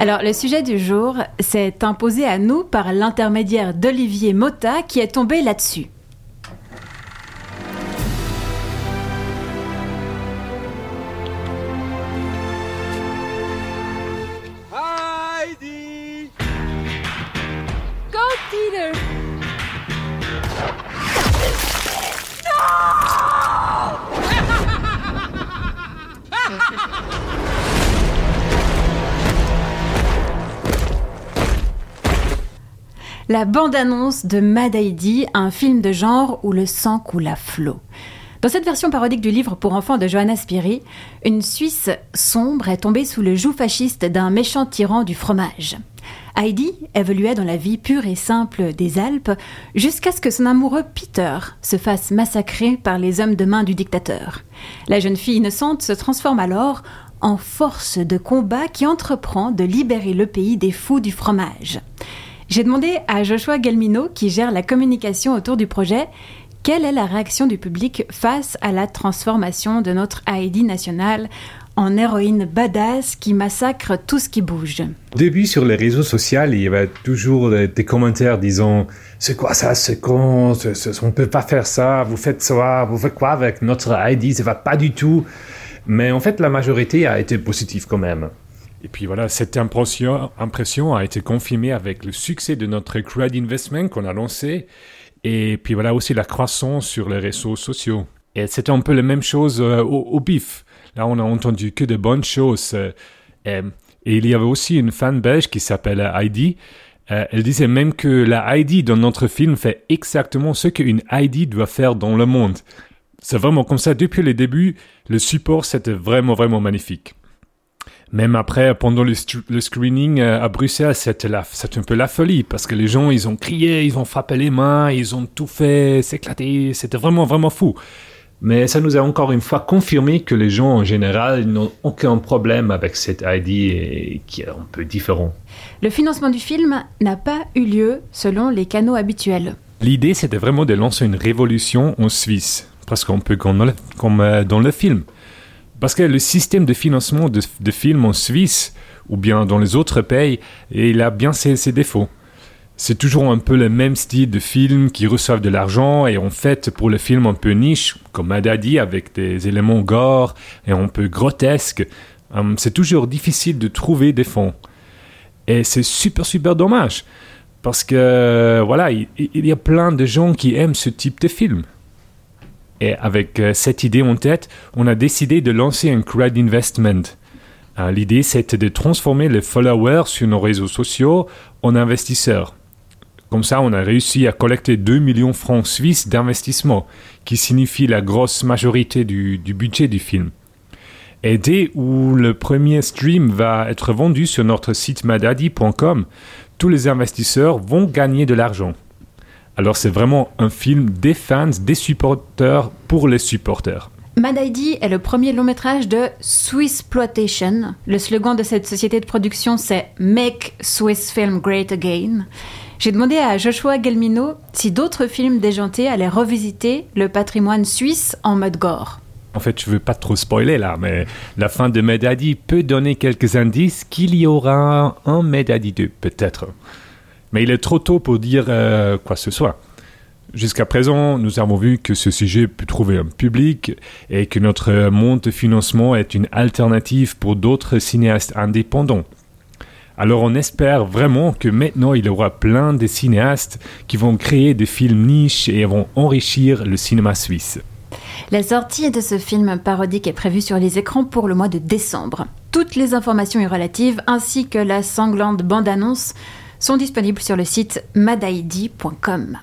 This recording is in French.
Alors, le sujet du jour s'est imposé à nous par l'intermédiaire d'Olivier Mota qui est tombé là-dessus. La bande-annonce de Mad Heidi, un film de genre où le sang coule à flot. Dans cette version parodique du livre pour enfants de Johanna Spiri, une Suisse sombre est tombée sous le joug fasciste d'un méchant tyran du fromage. Heidi évoluait dans la vie pure et simple des Alpes jusqu'à ce que son amoureux Peter se fasse massacrer par les hommes de main du dictateur. La jeune fille innocente se transforme alors en force de combat qui entreprend de libérer le pays des fous du fromage. J'ai demandé à Joshua Galmino, qui gère la communication autour du projet, quelle est la réaction du public face à la transformation de notre Heidi nationale en héroïne badass qui massacre tout ce qui bouge. Au début, sur les réseaux sociaux, il y avait toujours des, commentaires disant C'est quoi ça, c'est con, on peut pas faire ça, vous faites ça, vous faites quoi avec notre ID, ça va pas du tout. Mais en fait, la majorité a été positive quand même. Et puis voilà, cette impression, a été confirmée avec le succès de notre crowd investment qu'on a lancé. Et puis voilà aussi la croissance sur les réseaux sociaux. Et c'était un peu la même chose euh, au, bif. Là, on a entendu que de bonnes choses. euh, et, et il y avait aussi une fan belge qui s'appelle Heidi. Euh, elle disait même que la Heidi dans notre film fait exactement ce qu'une Heidi doit faire dans le monde. C'est vraiment comme ça depuis le début. Le support, c'était vraiment, vraiment magnifique. Même après, pendant le, screening euh, à Bruxelles, c'était un peu la folie parce que les gens, ils ont crié, ils ont frappé les mains, ils ont tout fait s'éclater. C'était vraiment, vraiment fou. Mais ça nous a encore une fois confirmé que les gens en général n'ont aucun problème avec cette ID et qui est un peu différent. Le financement du film n'a pas eu lieu selon les canaux habituels. L'idée, c'était vraiment de lancer une révolution en Suisse, presque un peu comme dans le film. Parce que le système de financement de, films en Suisse, ou bien dans les autres pays, il a bien ses, défauts. C'est toujours un peu le même style de film qui reçoivent de l'argent et en fait pour le film un peu niche, comme Madadi avec des éléments gore et un peu grotesques, hum, c'est toujours difficile de trouver des fonds. Et c'est super super dommage parce que voilà, il, il y a plein de gens qui aiment ce type de film. Et avec euh, cette idée en tête, on a décidé de lancer un crowd investment. Euh, L'idée, c'était de transformer les followers sur nos réseaux sociaux en investisseurs. Comme ça, on a réussi à collecter 2 millions francs suisses d'investissement, qui signifie la grosse majorité du, du budget du film. Et dès où le premier stream va être vendu sur notre site madadi.com, tous les investisseurs vont gagner de l'argent. Alors c'est vraiment un film des fans, des supporters pour les supporters. Mad ID est le premier long métrage de Swissploitation. Le slogan de cette société de production c'est Make Swiss Film Great Again. J'ai demandé à Joshua Gelmino si d'autres films déjantés allaient revisiter le patrimoine suisse en mode gore. En fait, je veux pas trop spoiler là, mais la fin de Medadi peut donner quelques indices qu'il y aura un Medadi 2, peut-être. Mais il est trop tôt pour dire euh, quoi que ce soit. Jusqu'à présent, nous avons vu que ce sujet peut trouver un public et que notre monde de financement est une alternative pour d'autres cinéastes indépendants. Alors on espère vraiment que maintenant il y aura plein de cinéastes qui vont créer des films niches et vont enrichir le cinéma suisse. La sortie de ce film parodique est prévue sur les écrans pour le mois de décembre. Toutes les informations y relatives ainsi que la sanglante bande-annonce sont disponibles sur le site madaidi.com.